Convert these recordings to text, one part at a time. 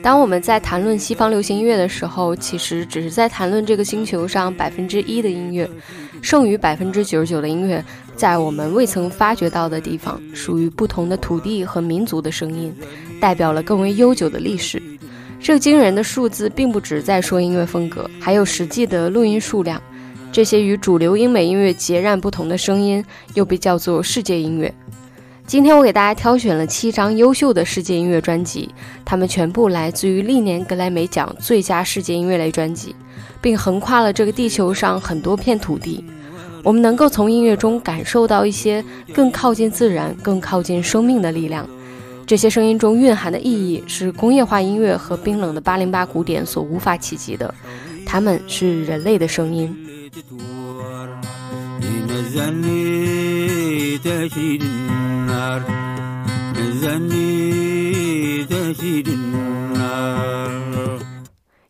当我们在谈论西方流行音乐的时候，其实只是在谈论这个星球上百分之一的音乐，剩余百分之九十九的音乐，在我们未曾发掘到的地方，属于不同的土地和民族的声音，代表了更为悠久的历史。这惊人的数字，并不只在说音乐风格，还有实际的录音数量。这些与主流英美音乐截然不同的声音，又被叫做世界音乐。今天我给大家挑选了七张优秀的世界音乐专辑，它们全部来自于历年格莱美奖最佳世界音乐类专辑，并横跨了这个地球上很多片土地。我们能够从音乐中感受到一些更靠近自然、更靠近生命的力量。这些声音中蕴含的意义是工业化音乐和冰冷的八零八古典所无法企及的，它们是人类的声音。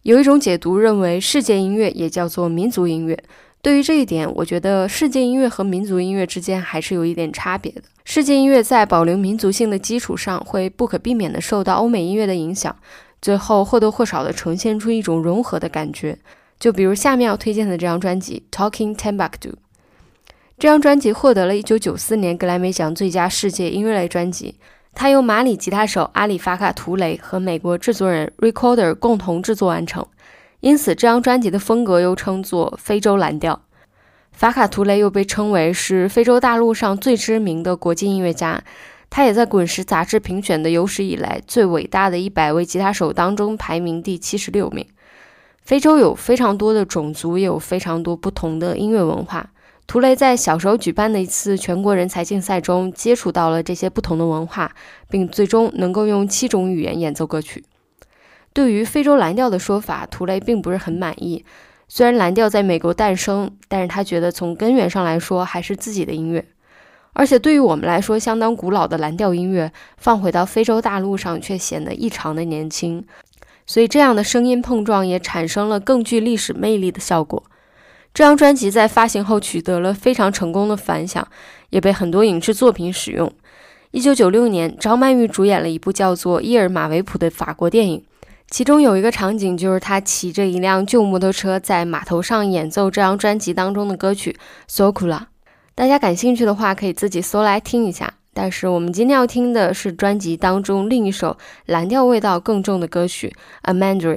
有一种解读认为，世界音乐也叫做民族音乐。对于这一点，我觉得世界音乐和民族音乐之间还是有一点差别的。世界音乐在保留民族性的基础上，会不可避免地受到欧美音乐的影响，最后或多或少地呈现出一种融合的感觉。就比如下面要推荐的这张专辑《Talking Timbuktu》。这张专辑获得了一九九四年格莱美奖最佳世界音乐类专辑。它由马里吉他手阿里法卡图雷和美国制作人 Recorder 共同制作完成，因此这张专辑的风格又称作非洲蓝调。法卡图雷又被称为是非洲大陆上最知名的国际音乐家，他也在《滚石》杂志评选的有史以来最伟大的一百位吉他手当中排名第七十六名。非洲有非常多的种族，也有非常多不同的音乐文化。图雷在小时候举办的一次全国人才竞赛中，接触到了这些不同的文化，并最终能够用七种语言演奏歌曲。对于非洲蓝调的说法，图雷并不是很满意。虽然蓝调在美国诞生，但是他觉得从根源上来说还是自己的音乐。而且对于我们来说相当古老的蓝调音乐，放回到非洲大陆上却显得异常的年轻。所以这样的声音碰撞也产生了更具历史魅力的效果。这张专辑在发行后取得了非常成功的反响，也被很多影视作品使用。一九九六年，张曼玉主演了一部叫做《伊尔马维普》的法国电影，其中有一个场景就是她骑着一辆旧摩托车在码头上演奏这张专辑当中的歌曲《索库拉》。大家感兴趣的话，可以自己搜来听一下。但是我们今天要听的是专辑当中另一首蓝调味道更重的歌曲《A Mandarin》。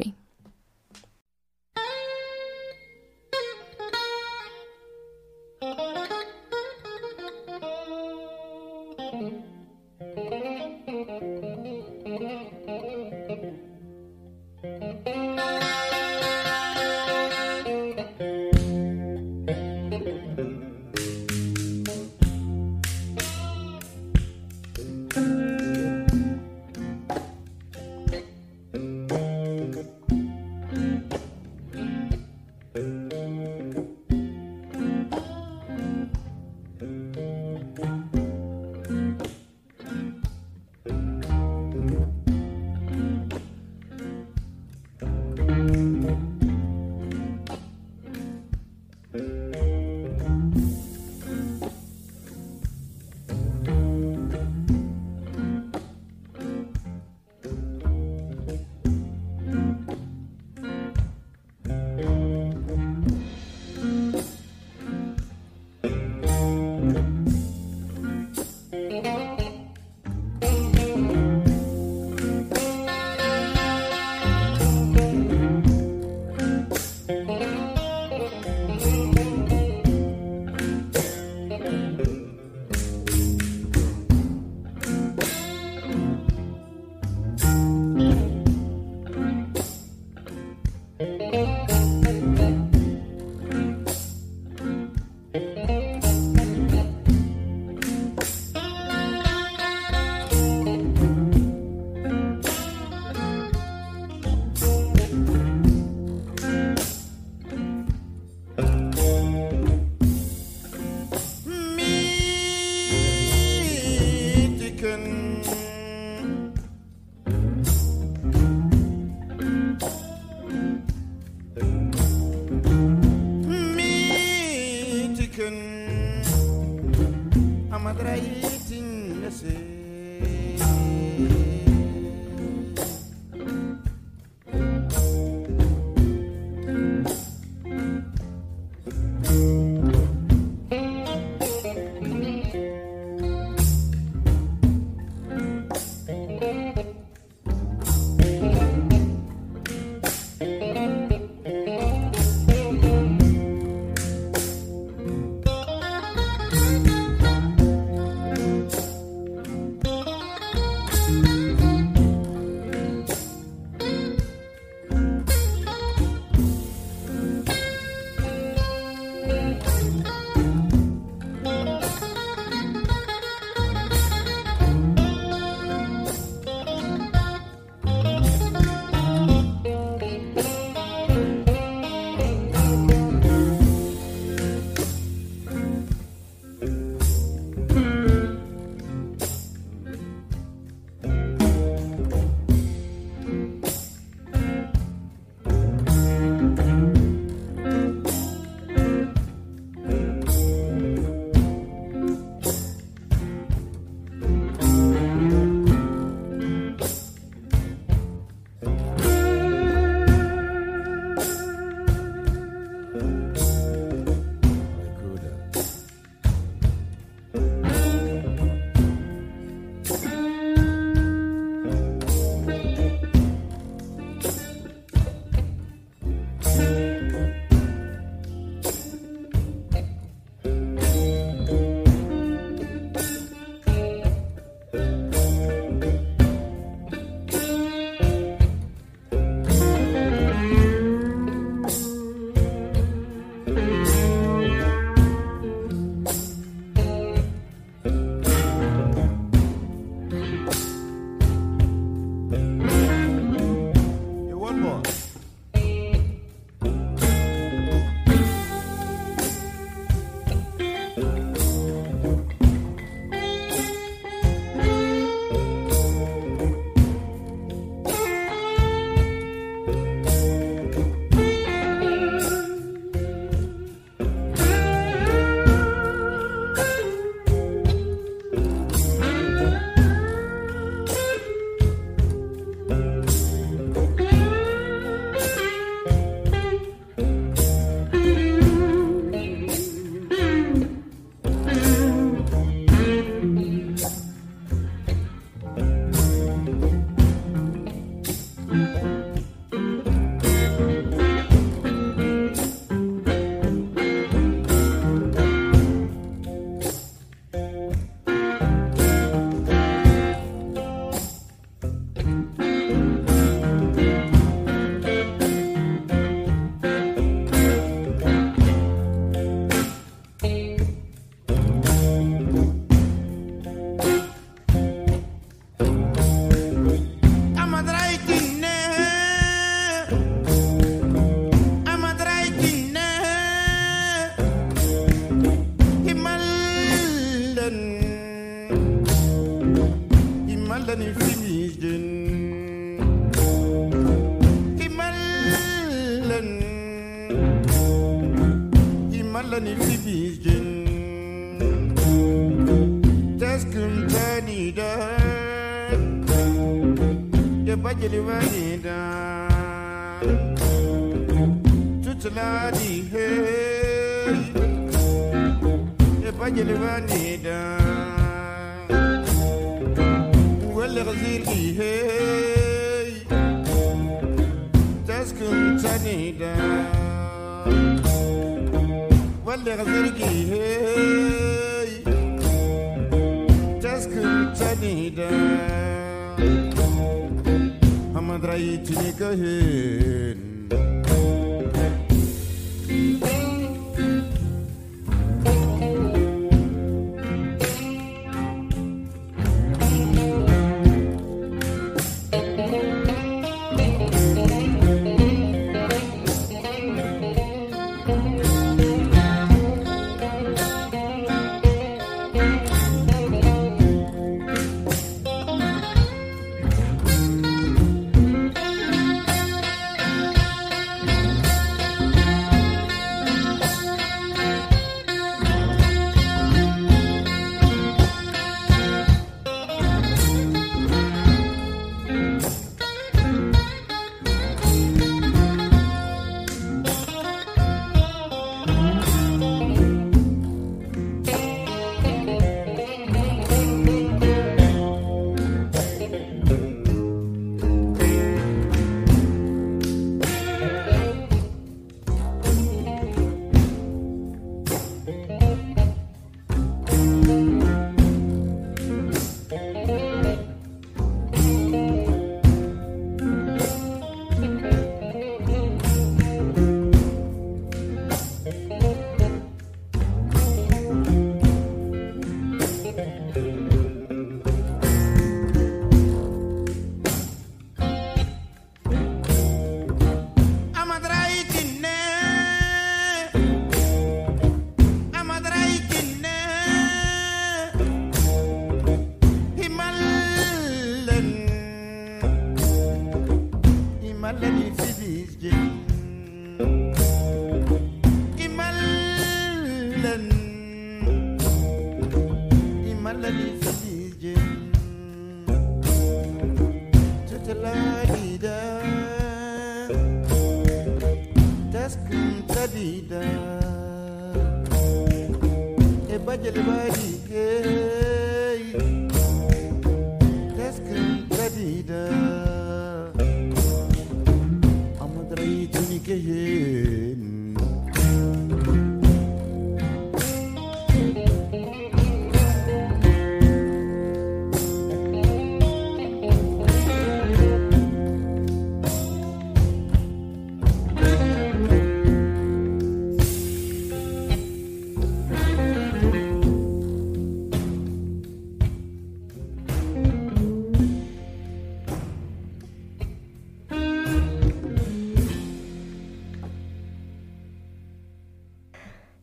head.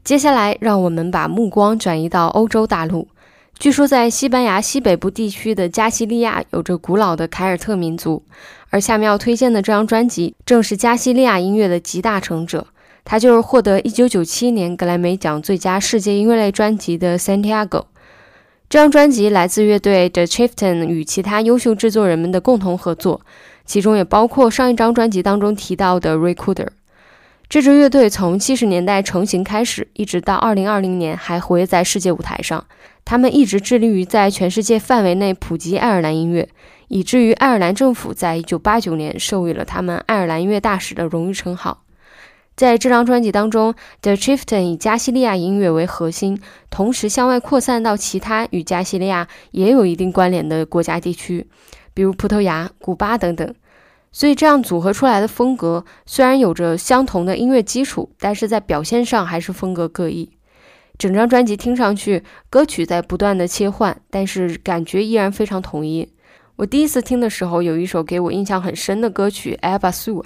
接下来，让我们把目光转移到欧洲大陆。据说，在西班牙西北部地区的加西利亚有着古老的凯尔特民族，而下面要推荐的这张专辑正是加西利亚音乐的集大成者。他就是获得1997年格莱美奖最佳世界音乐类专辑的《Santiago》。这张专辑来自乐队 The Chieftain 与其他优秀制作人们的共同合作，其中也包括上一张专辑当中提到的 Recorder。这支乐队从七十年代成型开始，一直到二零二零年还活跃在世界舞台上。他们一直致力于在全世界范围内普及爱尔兰音乐，以至于爱尔兰政府在一九八九年授予了他们爱尔兰音乐大使的荣誉称号。在这张专辑当中，The Chieftain 以加西利亚音乐为核心，同时向外扩散到其他与加西利亚也有一定关联的国家地区，比如葡萄牙、古巴等等。所以这样组合出来的风格虽然有着相同的音乐基础，但是在表现上还是风格各异。整张专辑听上去，歌曲在不断的切换，但是感觉依然非常统一。我第一次听的时候，有一首给我印象很深的歌曲《a b a s u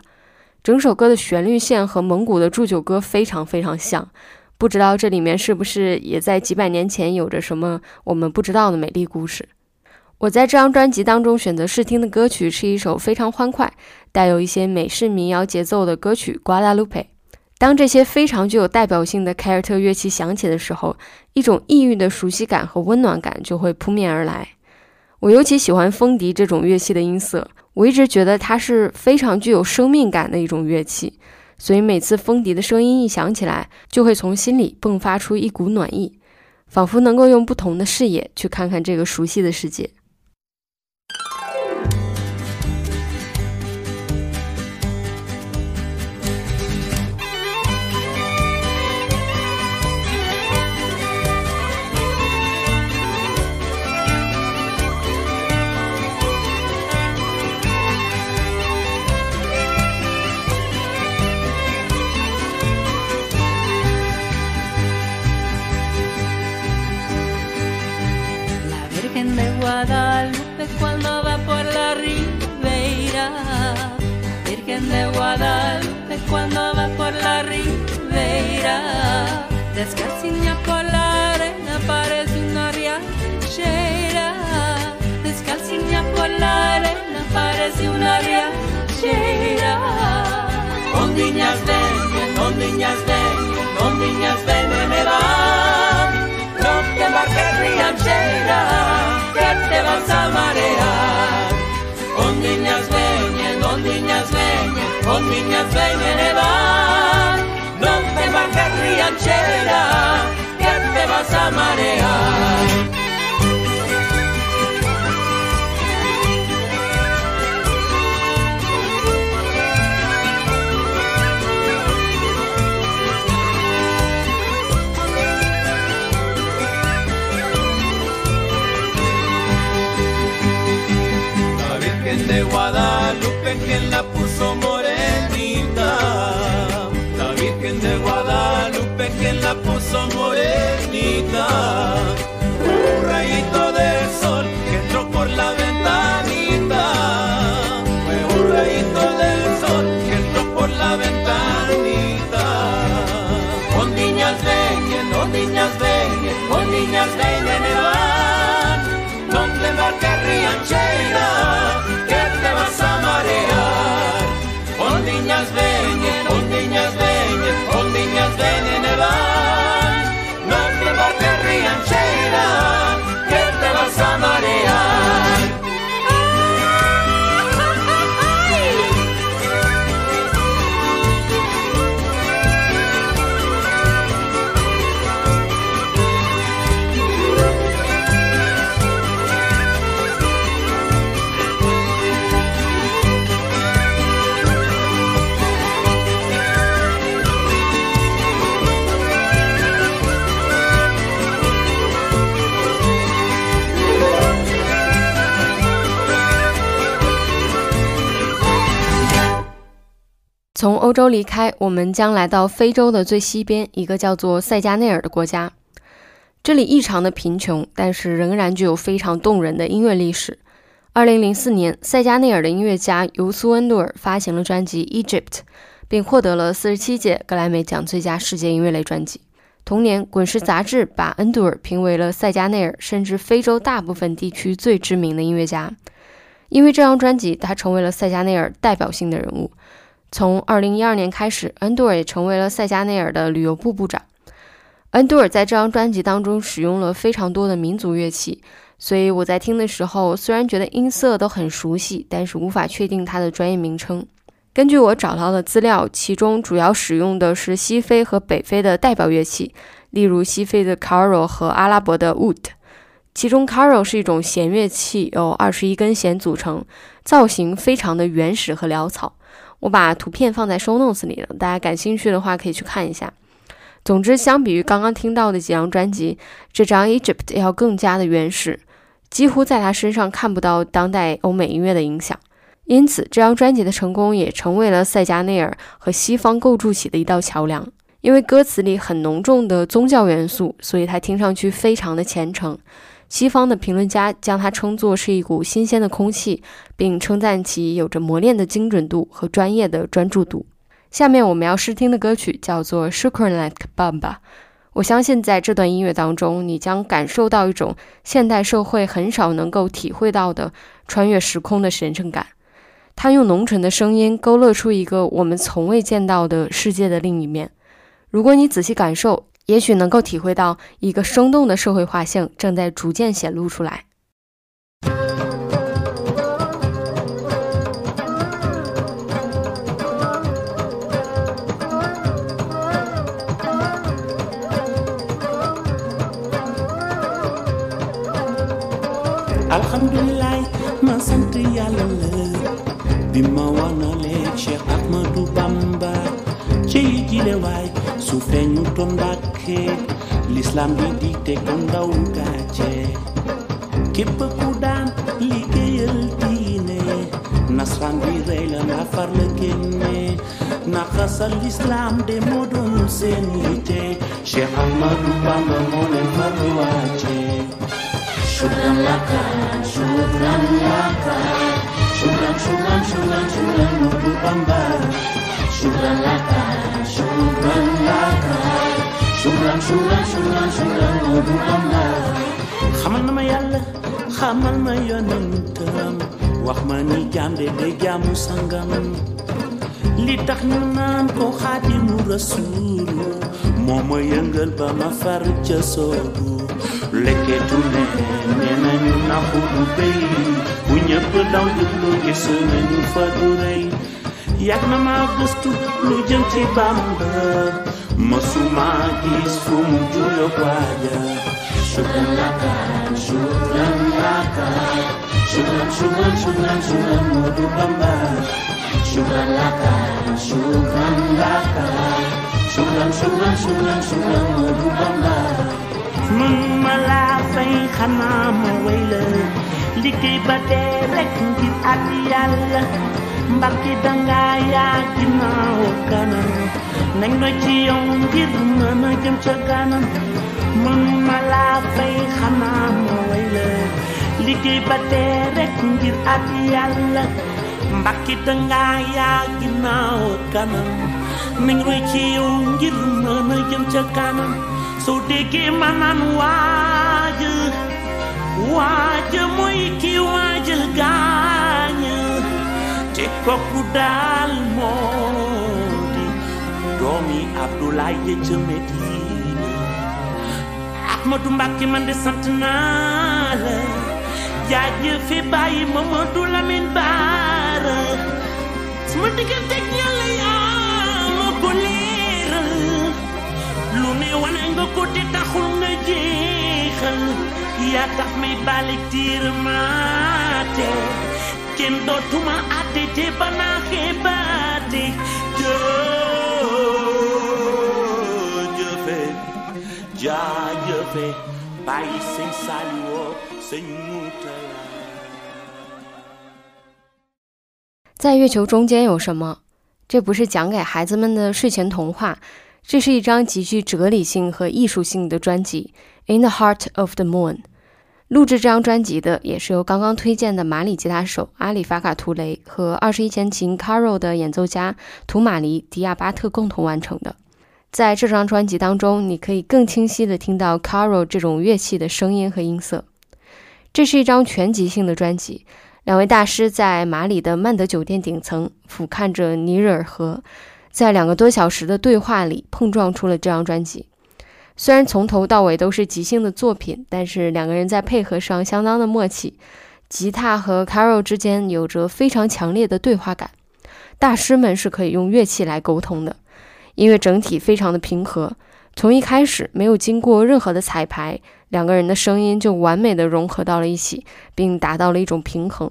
整首歌的旋律线和蒙古的祝酒歌非常非常像。不知道这里面是不是也在几百年前有着什么我们不知道的美丽故事？我在这张专辑当中选择试听的歌曲是一首非常欢快、带有一些美式民谣节奏的歌曲《Guadalupe》。当这些非常具有代表性的凯尔特乐器响起的时候，一种异域的熟悉感和温暖感就会扑面而来。我尤其喜欢风笛这种乐器的音色，我一直觉得它是非常具有生命感的一种乐器，所以每次风笛的声音一响起来，就会从心里迸发出一股暖意，仿佛能够用不同的视野去看看这个熟悉的世界。niñas ven, dos niñas ven, dos niñas ven, me van. No te embarques rianchera, que te vas a marear. Dos niñas ven, dos niñas ven, dos niñas ven, me van. No te embarques rianchera, que te vas a marear. Guadalupe quien la puso morenita. La Virgen de Guadalupe quien la puso morenita. Un rayito de sol que entró por la ventanita. Fue un rayito del sol que entró por la ventanita. Con niñas ven, con niñas ven, con niñas ven en. Donde marca rianchera 欧洲离开，我们将来到非洲的最西边，一个叫做塞加内尔的国家。这里异常的贫穷，但是仍然具有非常动人的音乐历史。二零零四年，塞加内尔的音乐家尤苏恩杜尔发行了专辑《Egypt》，并获得了四十七届格莱美奖最佳世界音乐类专辑。同年，《滚石》杂志把恩杜尔评为了塞加内尔甚至非洲大部分地区最知名的音乐家。因为这张专辑，他成为了塞加内尔代表性的人物。从2012年开始，恩杜尔也成为了塞加内尔的旅游部部长。恩杜尔在这张专辑当中使用了非常多的民族乐器，所以我在听的时候，虽然觉得音色都很熟悉，但是无法确定它的专业名称。根据我找到的资料，其中主要使用的是西非和北非的代表乐器，例如西非的 caro 和阿拉伯的 oud。其中 caro 是一种弦乐器，由二十一根弦组成，造型非常的原始和潦草。我把图片放在 show notes 里了，大家感兴趣的话可以去看一下。总之，相比于刚刚听到的几张专辑，这张 Egypt 要更加的原始，几乎在他身上看不到当代欧美音乐的影响。因此，这张专辑的成功也成为了塞加内尔和西方构筑起的一道桥梁。因为歌词里很浓重的宗教元素，所以它听上去非常的虔诚。西方的评论家将它称作是一股新鲜的空气，并称赞其有着磨练的精准度和专业的专注度。下面我们要试听的歌曲叫做《Sugarland Bomb》。我相信在这段音乐当中，你将感受到一种现代社会很少能够体会到的穿越时空的神圣感。他用浓沉的声音勾勒出一个我们从未见到的世界的另一面。如果你仔细感受，也许能够体会到一个生动的社会画像正在逐渐显露出来。alhamdulilah ma sant yàlla la bi ma wanalee Cheikh Ahmadou Bamba le waay su feeñutoon Mbàkke lislaam bi di te ko ndaw gàcce képp ku daan liggéeyal diine nasraan bi rey la nga far la génne naxasal lislaam de moo doon seen yitte Cheikh Ahmadou Bamba moo leen far wàcce shukran laka shukran laka shukran shukran shukran shukran Ahmadou Bamba شكرا لك شكرا لك شكرا شكرا شكرا شكرا نور بامبا xamal na ma yàlla xamal ma yonentam wax ma ni jaam de de jaamu sangam li tax ñu naan ko xaadimu rasuulu moo ma yëngal ba ma far ca soobu lekketu ne nee nañu naxu du béy bu ñëpp daw jublu gis nañu fa du rëy yàgg na ma gëstu lu jëm ci Bamba. Mësuma gis fu mu juyo waaja shukran laka shukran laka. Shukran shukran shukran shukran Moodu Bamba. Shukran laka shukran laka. Shukran shukran shukran shukran Moodu Bamba. Mun ma laa fay xanaa ma way la liggéey ba rek ngir at yàlla mbaki danga ya kina okana nang no chi yong git na na kem chagana mun mala fay khana mo wele liki bate rek ngir at yalla mbaki danga ya kina okana nang no chi yong git na na kem chagana so de ke manan waj waj moy ki waj gal te kooku daal moo di doomi Abdoulaye ja ca Medina. Ahmadou Mbacke man de sant naa la. Jaajëfe bàyyi Mamadou Lamine Bara. Sama diggante ak Yàlla yaa ma ko lu ne wane nga ko te taxul nga jeexal. Yaa tax may balik tiir maate. 在月球中间有什么？这不是讲给孩子们的睡前童话，这是一张极具哲理性和艺术性的专辑《In the Heart of the Moon》。录制这张专辑的也是由刚刚推荐的马里吉他手阿里法卡图雷和二十一弦琴 Caro 的演奏家图马里迪亚巴特共同完成的。在这张专辑当中，你可以更清晰地听到 Caro 这种乐器的声音和音色。这是一张全集性的专辑。两位大师在马里的曼德酒店顶层俯瞰着尼日尔河，在两个多小时的对话里碰撞出了这张专辑。虽然从头到尾都是即兴的作品，但是两个人在配合上相当的默契。吉他和 Carol 之间有着非常强烈的对话感。大师们是可以用乐器来沟通的。音乐整体非常的平和，从一开始没有经过任何的彩排。两个人的声音就完美的融合到了一起，并达到了一种平衡，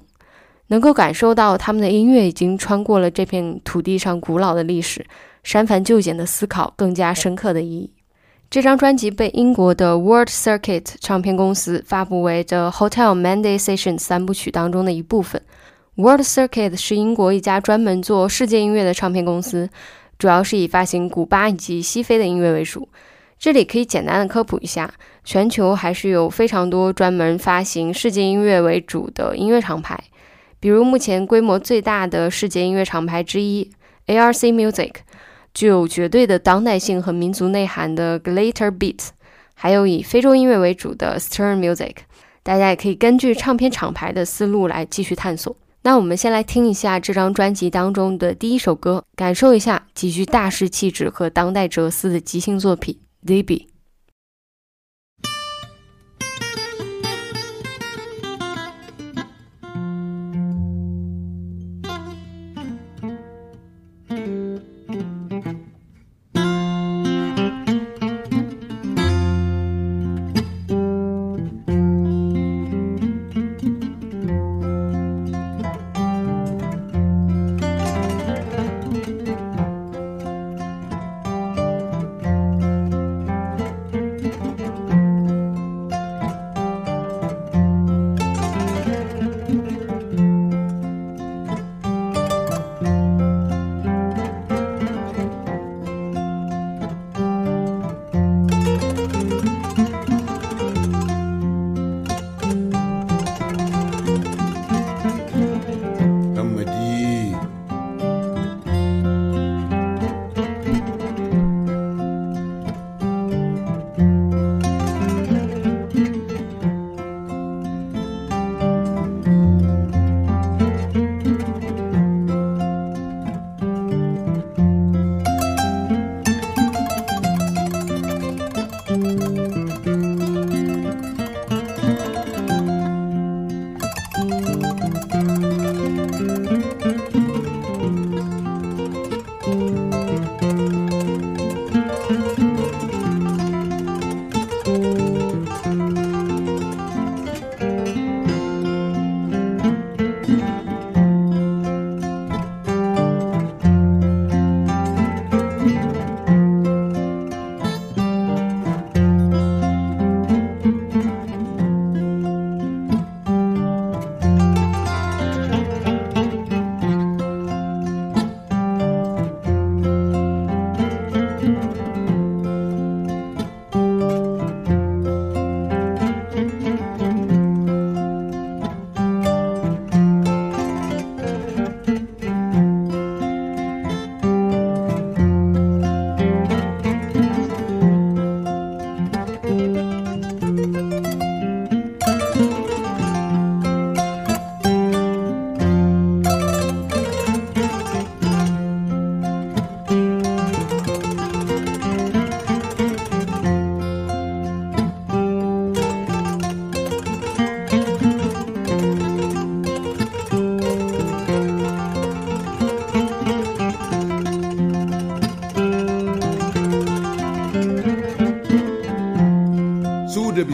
能够感受到他们的音乐已经穿过了这片土地上古老的历史，删繁就简的思考更加深刻的意义。这张专辑被英国的 World Circuit 唱片公司发布为 The Hotel Monday Session 三部曲当中的一部分。World Circuit 是英国一家专门做世界音乐的唱片公司，主要是以发行古巴以及西非的音乐为主。这里可以简单的科普一下，全球还是有非常多专门发行世界音乐为主的音乐厂牌，比如目前规模最大的世界音乐厂牌之一 ARC Music，具有绝对的当代性和民族内涵的 glitterbeats 还有以非洲音乐为主的 stern music 大家也可以根据唱片厂牌的思路来继续探索。那我们先来听一下这张专辑当中的第一首歌感受一下极具大师气质和当代哲思的即兴作品 dibi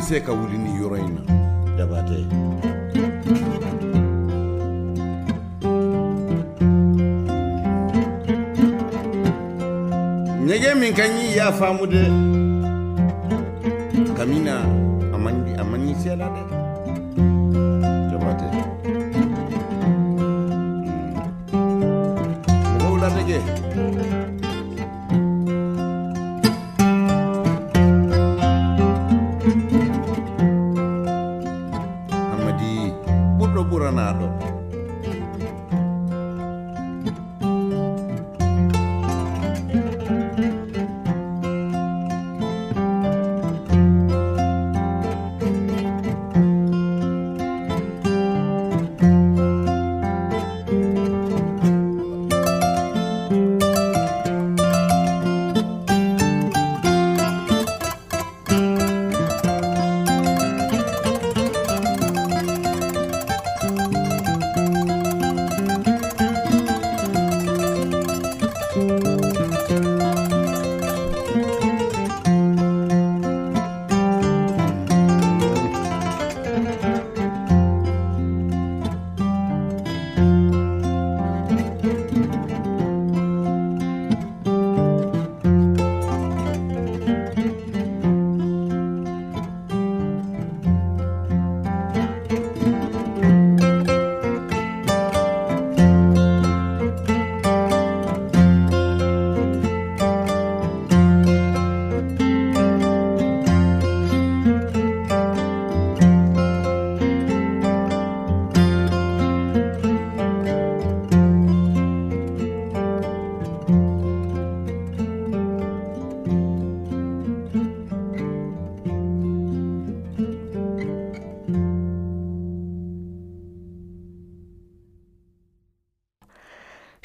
seka ka wuli ni yɔrɔ in jabate ɲɛgɛn min ka y'a famude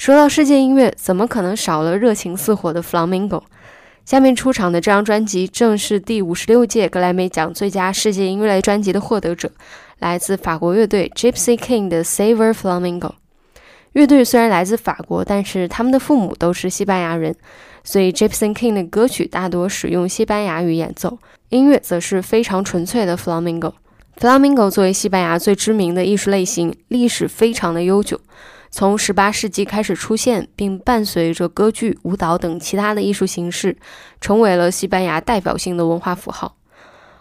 说到世界音乐，怎么可能少了热情似火的 Flamingo？下面出场的这张专辑正是第五十六届格莱美奖最佳世界音乐类专辑的获得者，来自法国乐队 Gypsy King 的 Savor Flamingo。乐队虽然来自法国，但是他们的父母都是西班牙人，所以 Gypsy King 的歌曲大多使用西班牙语演奏，音乐则是非常纯粹的 Flamingo。Flamingo 作为西班牙最知名的艺术类型，历史非常的悠久。从18世纪开始出现，并伴随着歌剧、舞蹈等其他的艺术形式，成为了西班牙代表性的文化符号。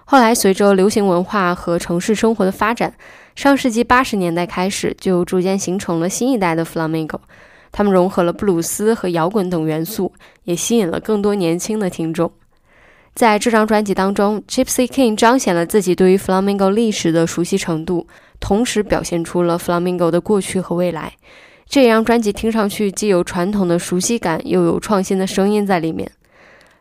后来，随着流行文化和城市生活的发展，上世纪80年代开始，就逐渐形成了新一代的 flamenco。他们融合了布鲁斯和摇滚等元素，也吸引了更多年轻的听众。在这张专辑当中，Gypsy King 彰显了自己对于 flamenco 历史的熟悉程度。同时表现出了 Flamingo 的过去和未来。这张专辑听上去既有传统的熟悉感，又有创新的声音在里面。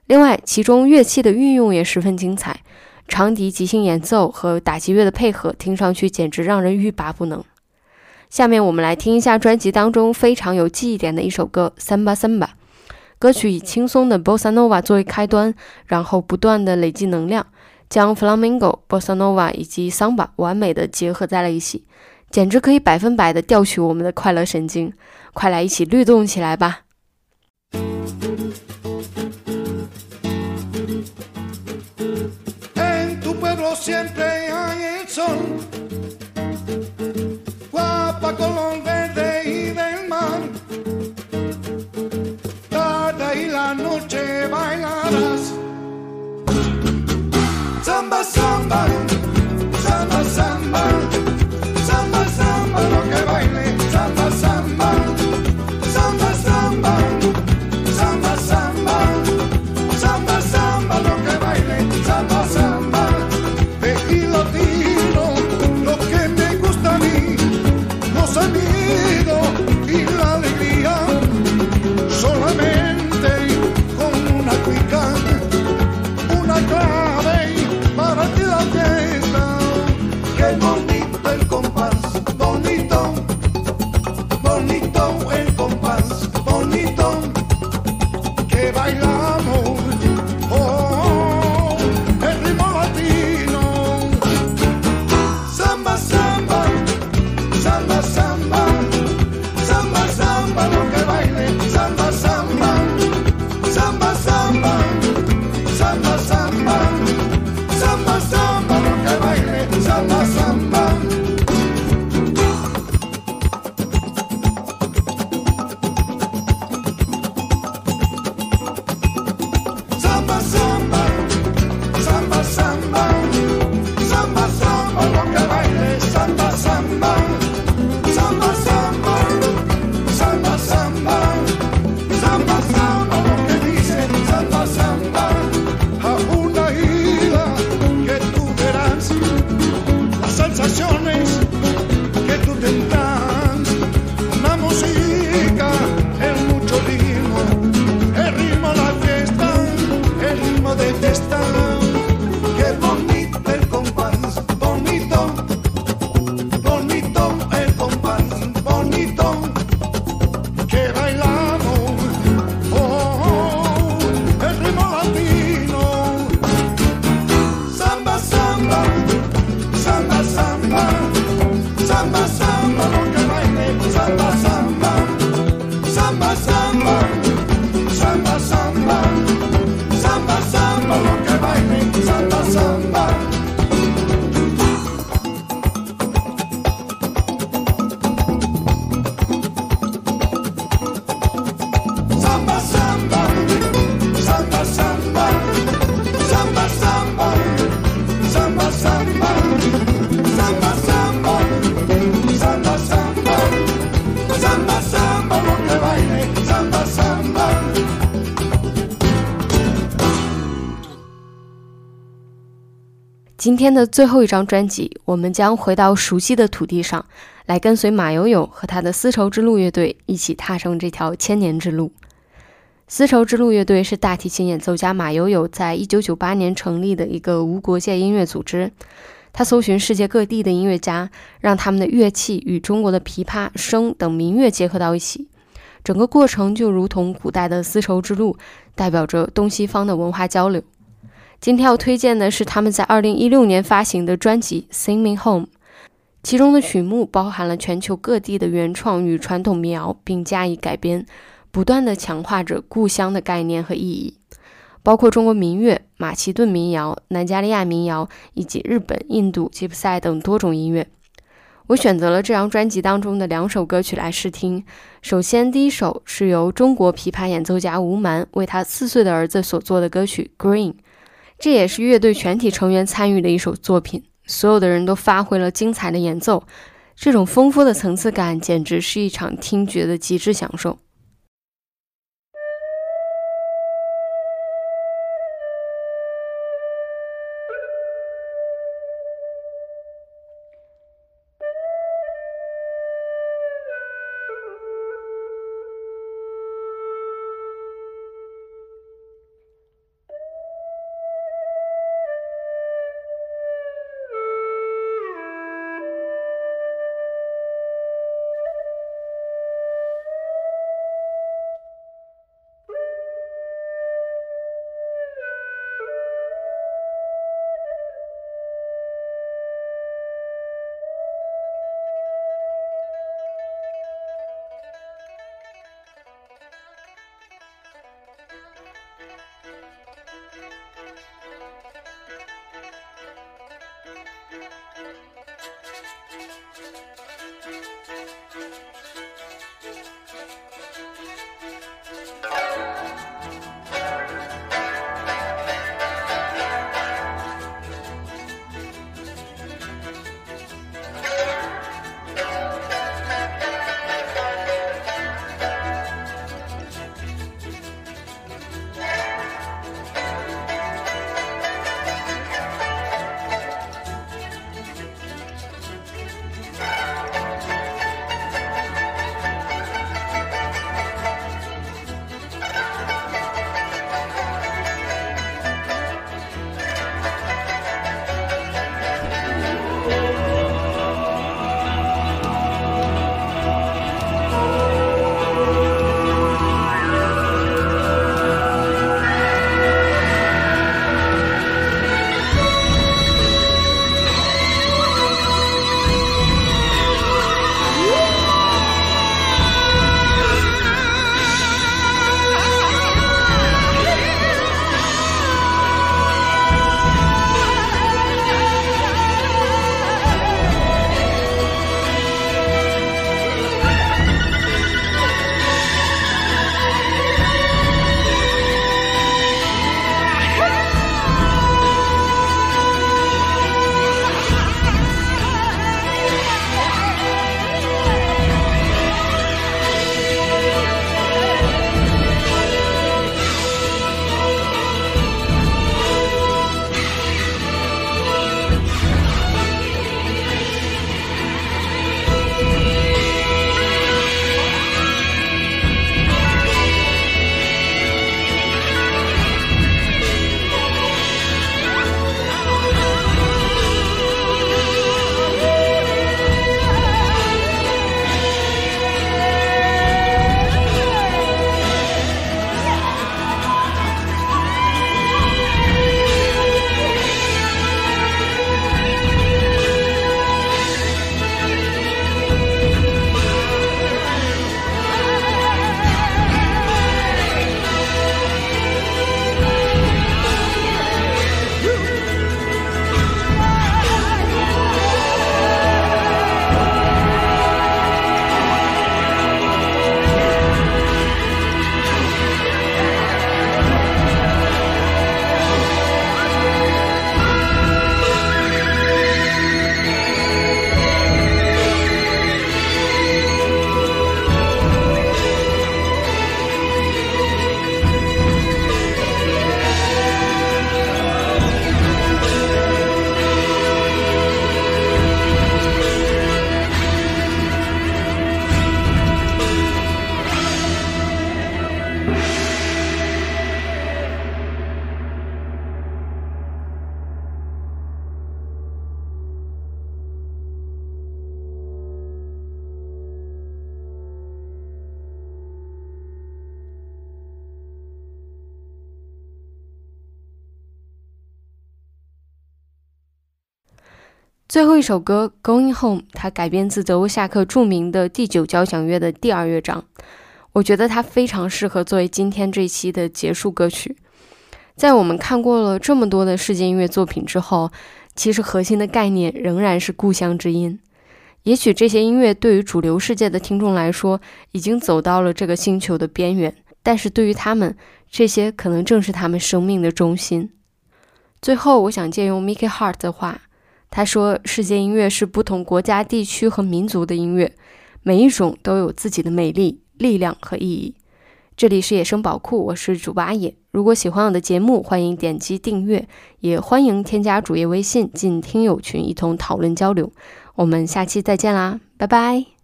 另外，其中乐器的运用也十分精彩，长笛即兴演奏和打击乐的配合，听上去简直让人欲罢不能。下面我们来听一下专辑当中非常有记忆点的一首歌《Samba Samba》。歌曲以轻松的 Bossa Nova 作为开端，然后不断的累积能量。将 flamenco、bossa nova 以及 Samba 完美的结合在了一起，简直可以百分百的调取我们的快乐神经。快来一起律动起来吧！samba, samba, samba, samba. 今天的最后一张专辑，我们将回到熟悉的土地上，来跟随马友友和他的丝绸之路乐队一起踏上这条千年之路。丝绸之路乐队是大提琴演奏家马友友在一九九八年成立的一个无国界音乐组织。他搜寻世界各地的音乐家，让他们的乐器与中国的琵琶、笙等民乐结合到一起，整个过程就如同古代的丝绸之路，代表着东西方的文化交流。今天要推荐的是他们在2016年发行的专辑《Sing Me Home》，其中的曲目包含了全球各地的原创与传统民谣，并加以改编，不断地强化着故乡的概念和意义。包括中国民乐、马其顿民谣、南加利亚民谣以及日本、印度吉普赛等多种音乐。我选择了这张专辑当中的两首歌曲来试听。首先，第一首是由中国琵琶演奏家吴蛮为他四岁的儿子所做的歌曲《Green》，这也是乐队全体成员参与的一首作品。所有的人都发挥了精彩的演奏，这种丰富的层次感简直是一场听觉的极致享受。最后一首歌《Going Home》，它改编自德沃夏克著名的第九交响乐的第二乐章。我觉得它非常适合作为今天这一期的结束歌曲。在我们看过了这么多的世界音乐作品之后，其实核心的概念仍然是故乡之音。也许这些音乐对于主流世界的听众来说，已经走到了这个星球的边缘，但是对于他们，这些可能正是他们生命的中心。最后，我想借用 Mickey Hart 的话。他说：“世界音乐是不同国家、地区和民族的音乐，每一种都有自己的美丽、力量和意义。”这里是野生宝库，我是主播阿野。如果喜欢我的节目，欢迎点击订阅，也欢迎添加主页微信进听友群一同讨论交流。我们下期再见啦，拜拜。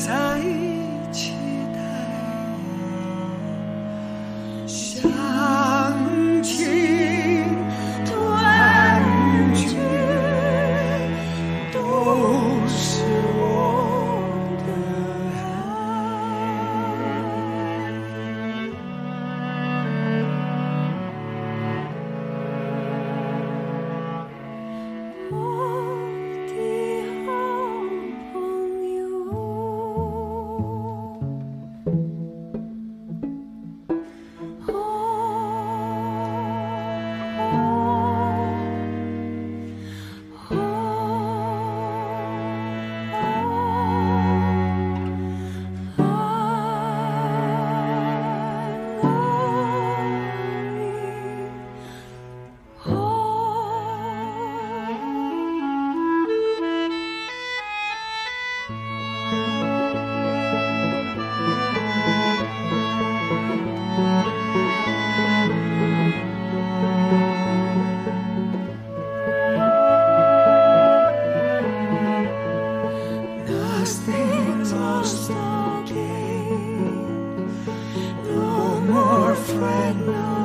time. spread now.